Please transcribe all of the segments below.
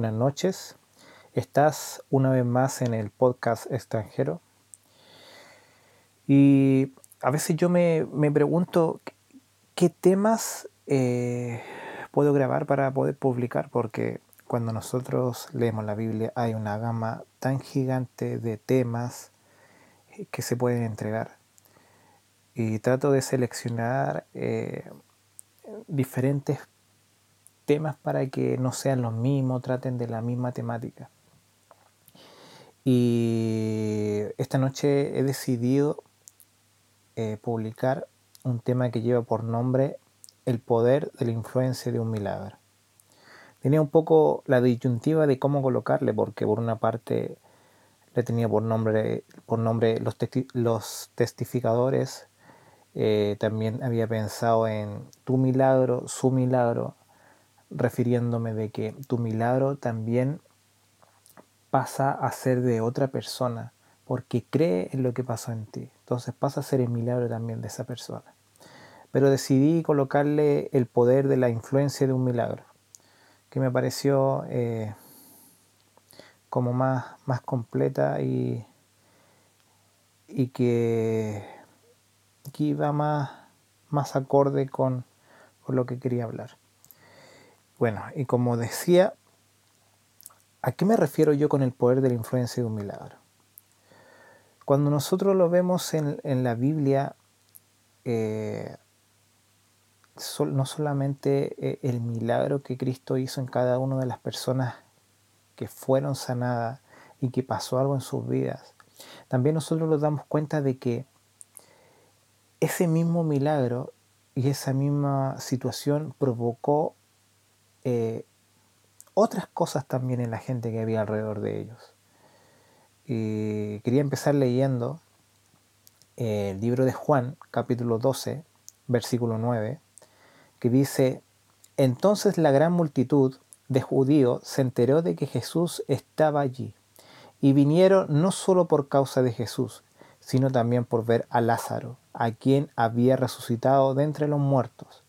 Buenas noches. Estás una vez más en el podcast extranjero. Y a veces yo me, pregunto qué temas eh, puedo grabar para poder publicar, porque cuando nosotros leemos la Biblia hay una gama tan gigante de temas que se pueden entregar. Y trato de seleccionar eh, diferentes temas para que no sean los mismos, traten de la misma temática. Y esta noche he decidido eh, publicar un tema que lleva por nombre El poder de la influencia de un milagro. Tenía un poco la disyuntiva de cómo colocarle, porque por una parte le tenía por nombre, por nombre los, los testificadores, eh, también había pensado en tu milagro, su milagro, refiriéndome de que tu milagro también pasa a ser de otra persona, porque cree en lo que pasó en ti. Entonces pasa a ser el milagro también de esa persona. Pero decidí colocarle el poder de la influencia de un milagro, que me pareció eh, como más, más completa y, y que, que iba más, más acorde con, con lo que quería hablar. Bueno, y como decía, ¿a qué me refiero yo con el poder de la influencia de un milagro? Cuando nosotros lo vemos en, la Biblia, eh, no solamente eh, el milagro que Cristo hizo en cada una de las personas que fueron sanadas y que pasó algo en sus vidas, también nosotros nos damos cuenta de que ese mismo milagro y esa misma situación provocó eh, otras cosas también en la gente que había alrededor de ellos. Y quería empezar leyendo eh, el libro de Juan, capítulo 12, versículo 9, que dice, entonces la gran multitud de judíos se enteró de que Jesús estaba allí, y vinieron no solo por causa de Jesús, sino también por ver a Lázaro, a quien había resucitado de entre los muertos.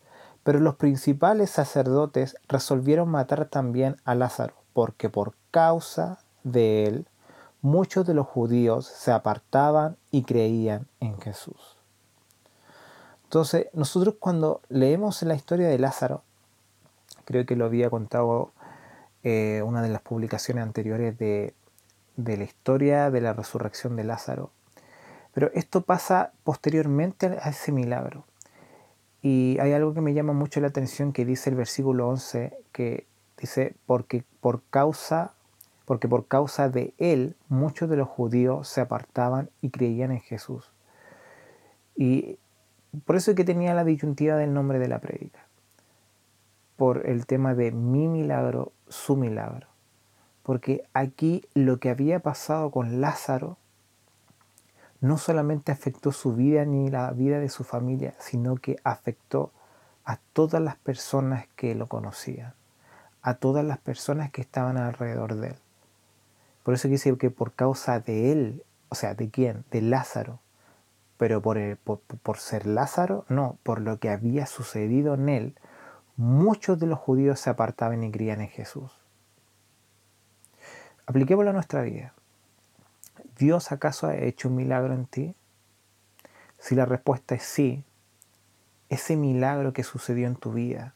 Pero los principales sacerdotes resolvieron matar también a Lázaro, porque por causa de él muchos de los judíos se apartaban y creían en Jesús. Entonces, nosotros cuando leemos la historia de Lázaro, creo que lo había contado eh, una de las publicaciones anteriores de, de la historia de la resurrección de Lázaro, pero esto pasa posteriormente a ese milagro. Y hay algo que me llama mucho la atención que dice el versículo 11, que dice, porque por causa, porque por causa de él muchos de los judíos se apartaban y creían en Jesús. Y por eso es que tenía la disyuntiva del nombre de la prédica, por el tema de mi milagro, su milagro. Porque aquí lo que había pasado con Lázaro no solamente afectó su vida ni la vida de su familia, sino que afectó a todas las personas que lo conocían, a todas las personas que estaban alrededor de él. Por eso dice que por causa de él, o sea, ¿de quién? De Lázaro. Pero por, por ser Lázaro, no, por lo que había sucedido en él, muchos de los judíos se apartaban y creían en Jesús. Apliquémoslo a nuestra vida. ¿Dios acaso ha hecho un milagro en ti? Si la respuesta es sí, ese milagro que sucedió en tu vida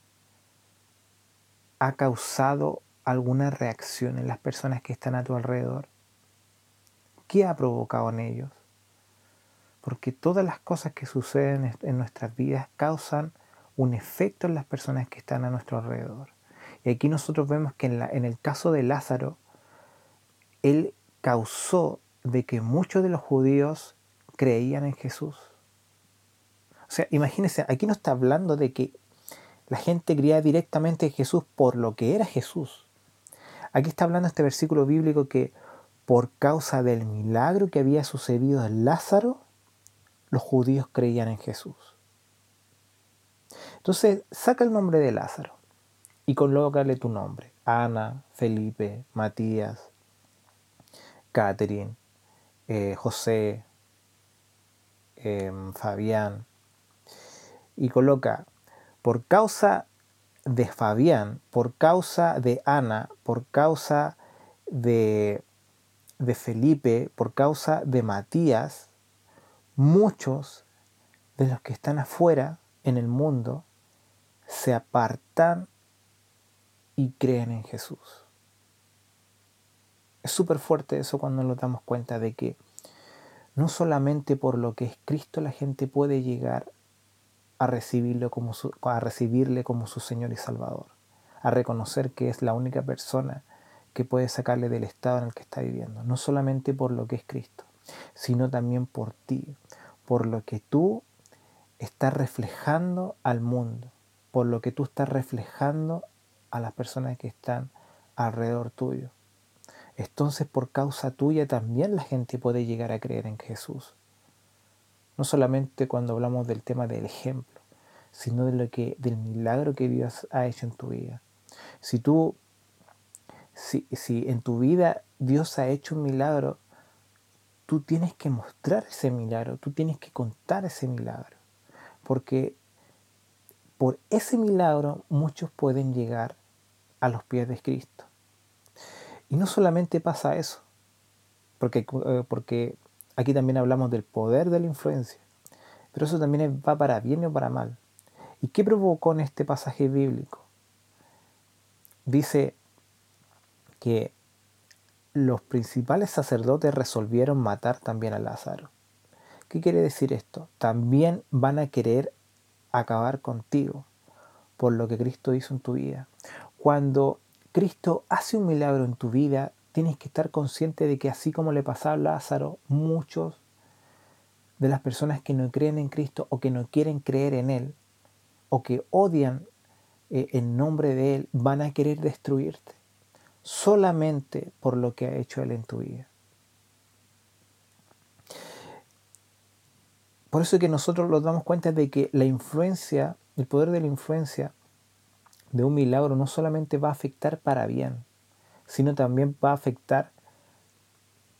ha causado alguna reacción en las personas que están a tu alrededor. ¿Qué ha provocado en ellos? Porque todas las cosas que suceden en nuestras vidas causan un efecto en las personas que están a nuestro alrededor. Y aquí nosotros vemos que en, el caso de Lázaro, él causó de que muchos de los judíos creían en Jesús. O sea, imagínense, aquí no está hablando de que la gente creía directamente en Jesús por lo que era Jesús. Aquí está hablando este versículo bíblico que por causa del milagro que había sucedido en Lázaro, los judíos creían en Jesús. Entonces, saca el nombre de Lázaro y colócale tu nombre. Ana, Felipe, Matías, Catherine, eh, José, em, Fabián, y coloca, por causa de Fabián, por causa de Ana, por causa de, de Felipe, por causa de Matías, muchos de los que están afuera en el mundo se apartan y creen en Jesús. Es súper fuerte eso cuando nos damos cuenta de que no solamente por lo que es Cristo la gente puede llegar a, recibirlo como a recibirle como su Señor y Salvador, a reconocer que es la única persona que puede sacarle del estado en el que está viviendo, no solamente por lo que es Cristo, sino también por ti, por lo que tú estás reflejando al mundo, por lo que tú estás reflejando a las personas que están alrededor tuyo. Entonces por causa tuya también la gente puede llegar a creer en Jesús. No solamente cuando hablamos del tema del ejemplo, sino de lo que, del milagro que Dios ha hecho en tu vida. Si tú, si, si en tu vida Dios ha hecho un milagro, tú tienes que mostrar ese milagro, tú tienes que contar ese milagro. Porque por ese milagro muchos pueden llegar a los pies de Cristo. Y no solamente pasa eso, porque, eh, porque aquí también hablamos del poder de la influencia, pero eso también va para bien o para mal. ¿Y qué provocó en este pasaje bíblico? Dice que los principales sacerdotes resolvieron matar también a Lázaro. ¿Qué quiere decir esto? También van a querer acabar contigo por lo que Cristo hizo en tu vida. Cuando Cristo hace un milagro en tu vida, tienes que estar consciente de que así como le pasaba a Lázaro, muchos de las personas que no creen en Cristo o que no quieren creer en Él o que odian eh, en nombre de Él van a querer destruirte solamente por lo que ha hecho Él en tu vida. Por eso es que nosotros nos damos cuenta de que la influencia, el poder de la influencia de un milagro no solamente va a afectar para bien, sino también va a afectar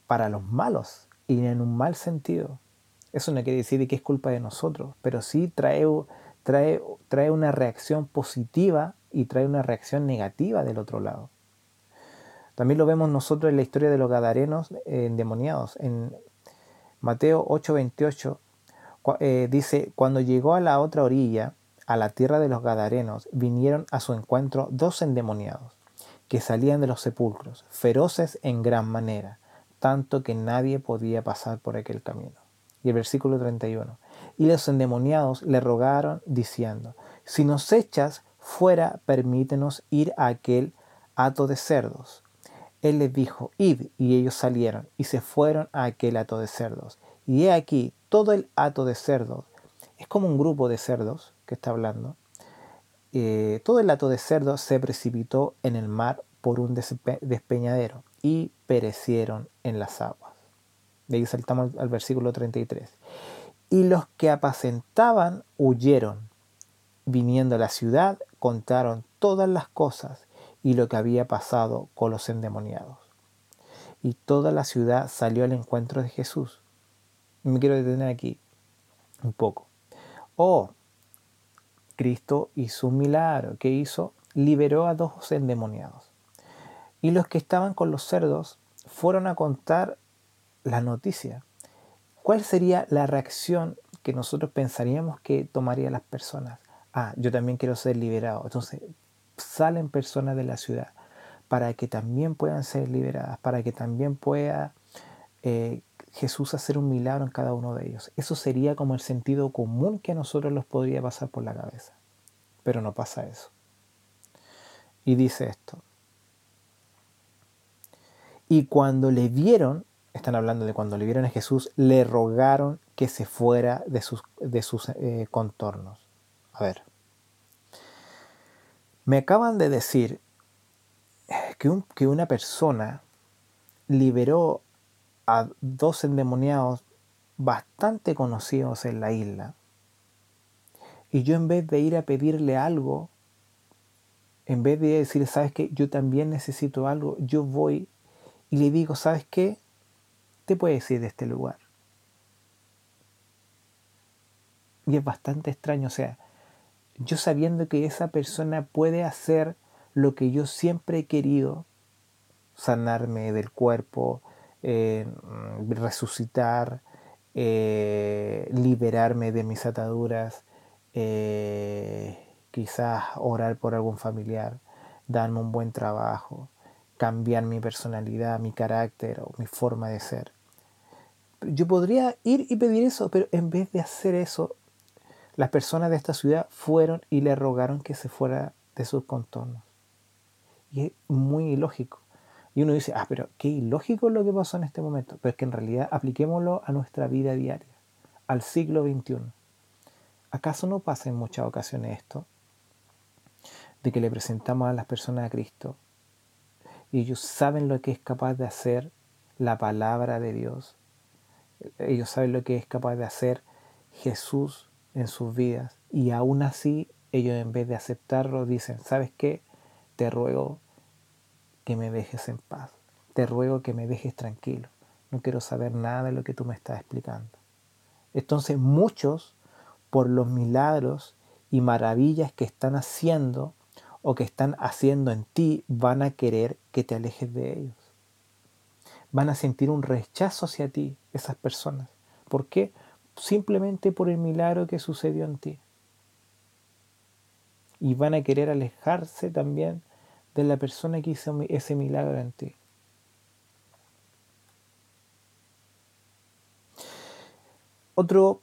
para los malos y en un mal sentido. Eso no quiere decir que es culpa de nosotros, pero sí trae, trae, trae una reacción positiva y trae una reacción negativa del otro lado. También lo vemos nosotros en la historia de los gadarenos endemoniados. En Mateo 8:28 eh, dice, cuando llegó a la otra orilla, a la tierra de los gadarenos, vinieron a su encuentro dos endemoniados, que salían de los sepulcros, feroces en gran manera, tanto que nadie podía pasar por aquel camino. Y el versículo 31. Y los endemoniados le rogaron diciendo, si nos echas fuera, permítenos ir a aquel hato de cerdos él les dijo, id, y ellos salieron y se fueron a aquel hato de cerdos. Y he aquí, todo el hato de cerdos, es como un grupo de cerdos que está hablando, eh, todo el hato de cerdos se precipitó en el mar por un despeñadero y perecieron en las aguas. De ahí saltamos al versículo 33. Y los que apacentaban huyeron, viniendo a la ciudad, contaron todas las cosas y lo que había pasado con los endemoniados. Y toda la ciudad salió al encuentro de Jesús. Me quiero detener aquí un poco. Oh, Cristo hizo un milagro. ¿Qué hizo? Liberó a dos endemoniados. Y los que estaban con los cerdos fueron a contar la noticia. ¿Cuál sería la reacción que nosotros pensaríamos que tomarían las personas? Ah, yo también quiero ser liberado. Entonces salen personas de la ciudad para que también puedan ser liberadas, para que también pueda eh, Jesús hacer un milagro en cada uno de ellos. Eso sería como el sentido común que a nosotros nos podría pasar por la cabeza. Pero no pasa eso. Y dice esto. Y cuando le vieron, están hablando de cuando le vieron a Jesús, le rogaron que se fuera de sus, de sus eh, contornos. A ver. Me acaban de decir que, que una persona liberó a dos endemoniados bastante conocidos en la isla. Y yo en vez de ir a pedirle algo, en vez de decir, ¿sabes qué? Yo también necesito algo, yo voy y le digo, ¿sabes qué? Te puedes ir de este lugar. Y es bastante extraño, o sea, yo sabiendo que esa persona puede hacer lo que yo siempre he querido, sanarme del cuerpo, eh, resucitar, eh, liberarme de mis ataduras, eh, quizás orar por algún familiar, darme un buen trabajo, cambiar mi personalidad, mi carácter o mi forma de ser. Yo podría ir y pedir eso, pero en vez de hacer eso, las personas de esta ciudad fueron y le rogaron que se fuera de sus contornos. Y es muy ilógico. Y uno dice, ah, pero qué ilógico lo que pasó en este momento. Pero es que en realidad apliquémoslo a nuestra vida diaria, al siglo XXI. ¿Acaso no pasa en muchas ocasiones esto? De que le presentamos a las personas a Cristo y ellos saben lo que es capaz de hacer la palabra de Dios. Ellos saben lo que es capaz de hacer Jesús en sus vidas y aún así ellos en vez de aceptarlo dicen, ¿sabes qué? Te ruego que me dejes en paz. Te ruego que me dejes tranquilo. No quiero saber nada de lo que tú me estás explicando. Entonces muchos, por los milagros y maravillas que están haciendo o que están haciendo en ti, van a querer que te alejes de ellos. Van a sentir un rechazo hacia ti, esas personas. ¿Por qué? Simplemente por el milagro que sucedió en ti. Y van a querer alejarse también de la persona que hizo ese milagro en ti. Otro,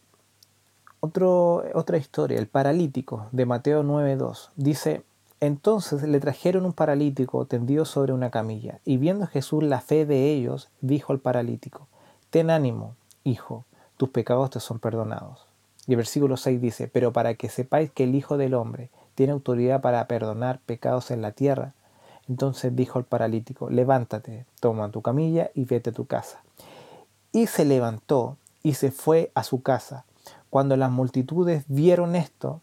otra historia, el paralítico de Mateo 9.2. Dice, entonces le trajeron un paralítico tendido sobre una camilla, y viendo Jesús la fe de ellos, dijo al paralítico, Ten ánimo, hijo, tus pecados te son perdonados. Y el versículo 6 dice, Pero para que sepáis que el Hijo del Hombre tiene autoridad para perdonar pecados en la tierra, entonces dijo el paralítico, levántate, toma tu camilla y vete a tu casa. Y se levantó y se fue a su casa. Cuando las multitudes vieron esto,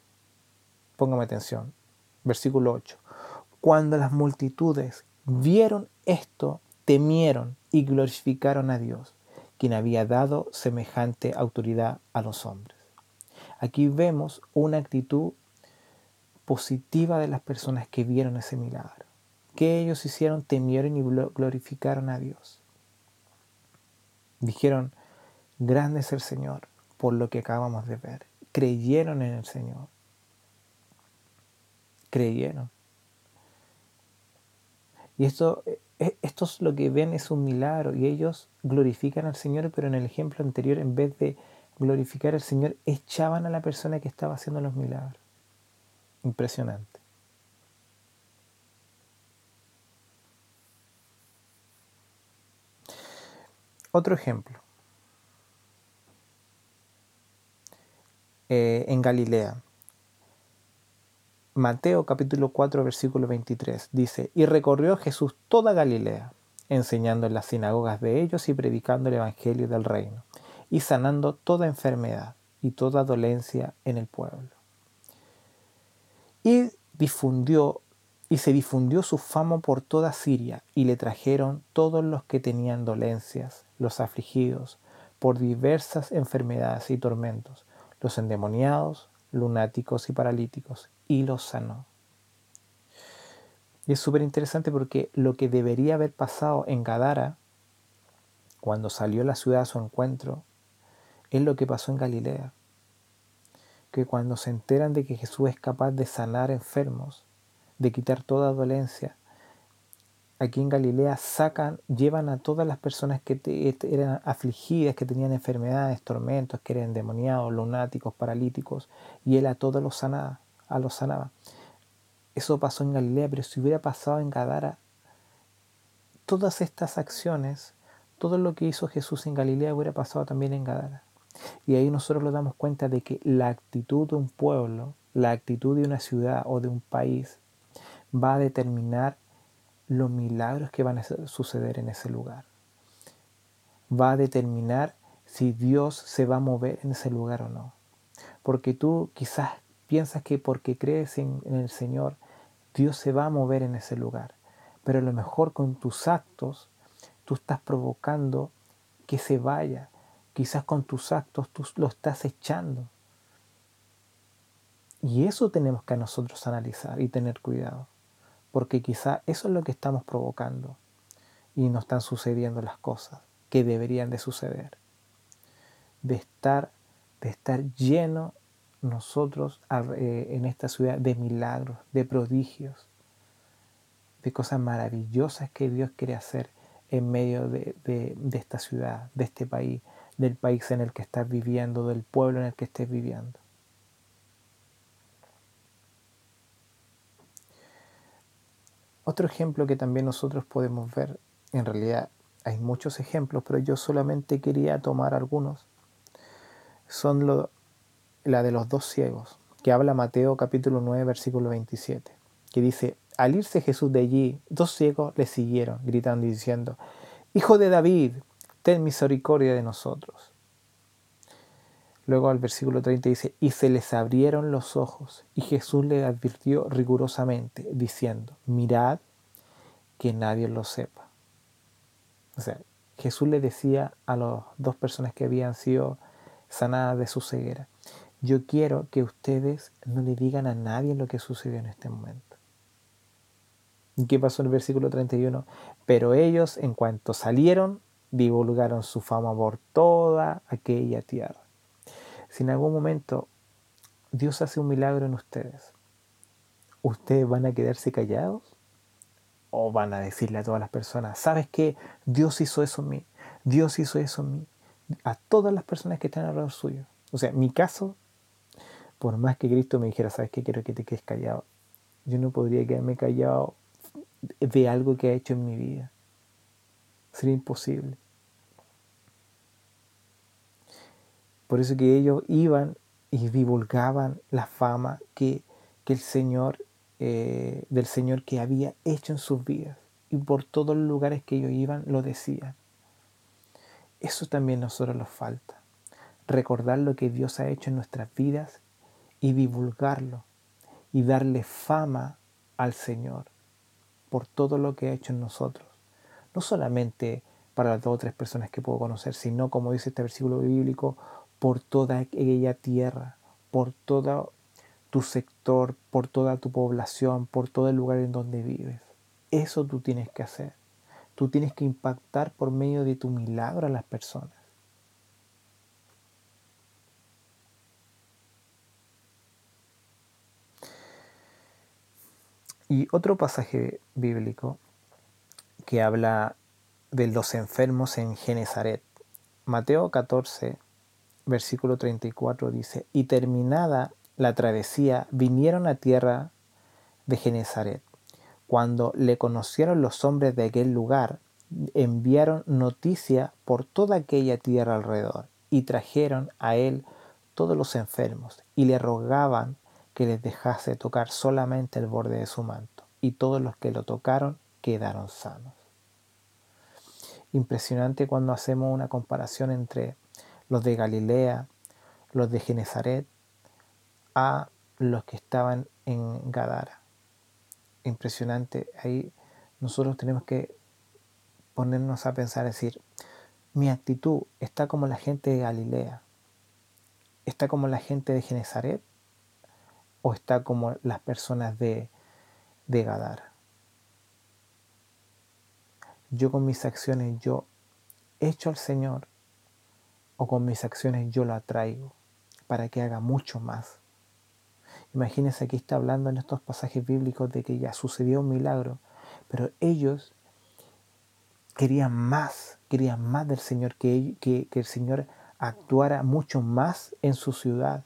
póngame atención, versículo 8, cuando las multitudes vieron esto, temieron y glorificaron a Dios, quien había dado semejante autoridad a los hombres. Aquí vemos una actitud positiva de las personas que vieron ese milagro que ellos hicieron? Temieron y glorificaron a Dios. Dijeron, grande es el Señor por lo que acabamos de ver. Creyeron en el Señor. Creyeron. Y esto, e, esto es lo que ven, es un milagro. Y ellos glorifican al Señor, pero en el ejemplo anterior, en vez de glorificar al Señor, echaban a la persona que estaba haciendo los milagros. Impresionante. Otro ejemplo. Eh, en Galilea. Mateo capítulo 4 versículo 23 dice, y recorrió Jesús toda Galilea, enseñando en las sinagogas de ellos y predicando el Evangelio del reino, y sanando toda enfermedad y toda dolencia en el pueblo. Y difundió y se difundió su fama por toda Siria, y le trajeron todos los que tenían dolencias, los afligidos, por diversas enfermedades y tormentos, los endemoniados, lunáticos y paralíticos, y los sanó. Y es súper interesante porque lo que debería haber pasado en Gadara, cuando salió la ciudad a su encuentro, es lo que pasó en Galilea. Que cuando se enteran de que Jesús es capaz de sanar enfermos, de quitar toda dolencia. Aquí en Galilea sacan, llevan a todas las personas que eran afligidas, que tenían enfermedades, tormentos, que eran endemoniados, lunáticos, paralíticos, y él a todos los sanaba, a los sanaba. Eso pasó en Galilea, pero si hubiera pasado en Gadara, todas estas acciones, todo lo que hizo Jesús en Galilea hubiera pasado también en Gadara. Y ahí nosotros nos damos cuenta de que la actitud de un pueblo, la actitud de una ciudad o de un país va a determinar los milagros que van a suceder en ese lugar. Va a determinar si Dios se va a mover en ese lugar o no. Porque tú quizás piensas que porque crees en, el Señor, Dios se va a mover en ese lugar. Pero a lo mejor con tus actos tú estás provocando que se vaya. Quizás con tus actos tú lo estás echando. Y eso tenemos que a nosotros analizar y tener cuidado, porque quizá eso es lo que estamos provocando y no están sucediendo las cosas que deberían de suceder. De estar, de estar nosotros eh, en esta ciudad de milagros, de prodigios, de cosas maravillosas que Dios quiere hacer en medio de, de esta ciudad, de este país, del país en el que estás viviendo, del pueblo en el que estés viviendo. Otro ejemplo que también nosotros podemos ver, en realidad hay muchos ejemplos, pero yo solamente quería tomar algunos, son la de los dos ciegos, que habla Mateo capítulo 9, versículo 27, que dice, al irse Jesús de allí, dos ciegos le siguieron, gritando y diciendo, Hijo de David, ten misericordia de nosotros. Luego al versículo 30 dice, y se les abrieron los ojos, y Jesús le advirtió rigurosamente, diciendo, mirad que nadie lo sepa. O sea, Jesús le decía a las dos personas que habían sido sanadas de su ceguera, yo quiero que ustedes no le digan a nadie lo que sucedió en este momento. ¿Y qué pasó en el versículo 31? Pero ellos, en cuanto salieron, divulgaron su fama por toda aquella tierra. Si en algún momento Dios hace un milagro en ustedes, ¿ustedes van a quedarse callados? ¿O van a decirle a todas las personas, sabes qué? Dios hizo eso en mí, Dios hizo eso en mí, a todas las personas que están alrededor suyo. O sea, mi caso, por más que Cristo me dijera, sabes qué? Quiero que te quedes callado. Yo no podría quedarme callado de algo que ha hecho en mi vida. Sería imposible. Por eso que ellos iban y divulgaban la fama que, el Señor, eh, del Señor que había hecho en sus vidas. Y por todos los lugares que ellos iban lo decían. Eso también a nosotros nos falta. Recordar lo que Dios ha hecho en nuestras vidas y divulgarlo y darle fama al Señor por todo lo que ha hecho en nosotros. No solamente para las dos o tres personas que puedo conocer, sino, como dice este versículo bíblico, por toda aquella tierra, por todo tu sector, por toda tu población, por todo el lugar en donde vives. Eso tú tienes que hacer. Tú tienes que impactar por medio de tu milagro a las personas. Y otro pasaje bíblico que habla de los enfermos en Genezaret. Mateo 14, versículo 34 dice, y terminada la travesía, vinieron a tierra de Genezaret. Cuando le conocieron los hombres de aquel lugar, enviaron noticia por toda aquella tierra alrededor y trajeron a él todos los enfermos y le rogaban que les dejase tocar solamente el borde de su manto. Y todos los que lo tocaron quedaron sanos. Impresionante cuando hacemos una comparación entre los de Galilea, los de Genezaret, a los que estaban en Gadara. Impresionante. Ahí nosotros tenemos que ponernos a pensar, decir, mi actitud está como la gente de Galilea, está como la gente de Genezaret o está como las personas de, de Gadara. Yo con mis acciones, yo echo al Señor o con mis acciones yo lo atraigo para que haga mucho más. Imagínense aquí está hablando en estos pasajes bíblicos de que ya sucedió un milagro, pero ellos querían más, querían más del Señor, que, que, que el Señor actuara mucho más en su ciudad.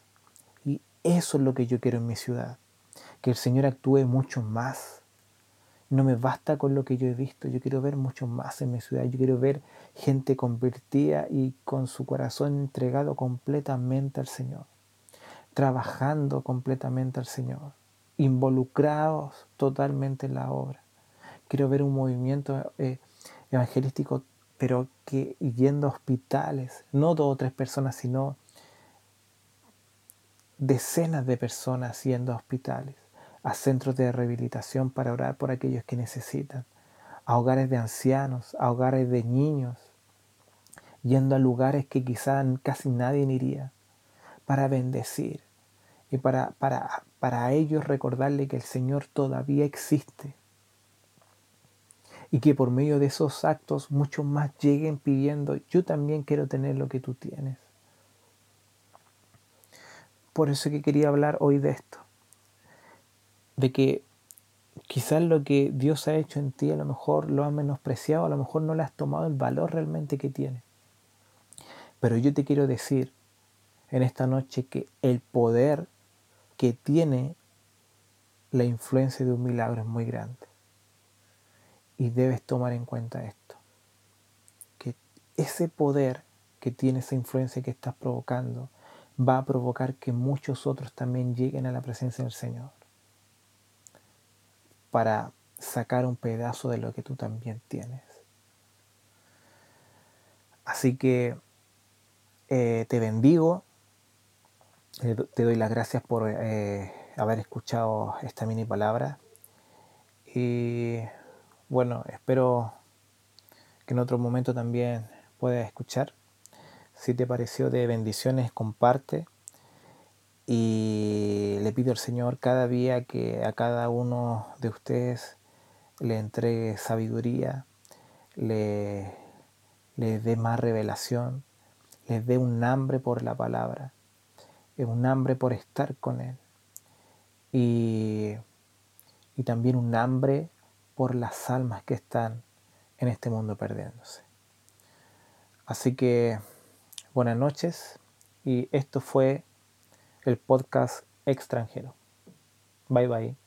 Y eso es lo que yo quiero en mi ciudad, que el Señor actúe mucho más no me basta con lo que yo he visto, yo quiero ver mucho más en mi ciudad, yo quiero ver gente convertida y con su corazón entregado completamente al Señor, trabajando completamente al Señor, involucrados totalmente en la obra. Quiero ver un movimiento eh, evangelístico, pero que yendo a hospitales, no dos o tres personas, sino decenas de personas yendo a hospitales a centros de rehabilitación para orar por aquellos que necesitan, a hogares de ancianos, a hogares de niños, yendo a lugares que quizás casi nadie iría, para bendecir y para, para, para ellos recordarle que el Señor todavía existe y que por medio de esos actos muchos más lleguen pidiendo, yo también quiero tener lo que tú tienes. Por eso que quería hablar hoy de esto, de que quizás lo que Dios ha hecho en ti a lo mejor lo has menospreciado, a lo mejor no le has tomado el valor realmente que tiene. Pero yo te quiero decir en esta noche que el poder que tiene la influencia de un milagro es muy grande. Y debes tomar en cuenta esto. Que ese poder que tiene esa influencia que estás provocando va a provocar que muchos otros también lleguen a la presencia del Señor. Para sacar un pedazo de lo que tú también tienes. Así que eh, te bendigo. te doy las gracias por eh, haber escuchado esta mini palabra. Y bueno, espero que en otro momento también puedas escuchar. Si te pareció de bendiciones, comparte. Y le pido al Señor cada día que a cada uno de ustedes le entregue sabiduría, le, le dé más revelación, les dé un hambre por la palabra, un hambre por estar con Él y, y también un hambre por las almas que están en este mundo perdiéndose. Así que buenas noches y esto fue el podcast extranjero. Bye bye.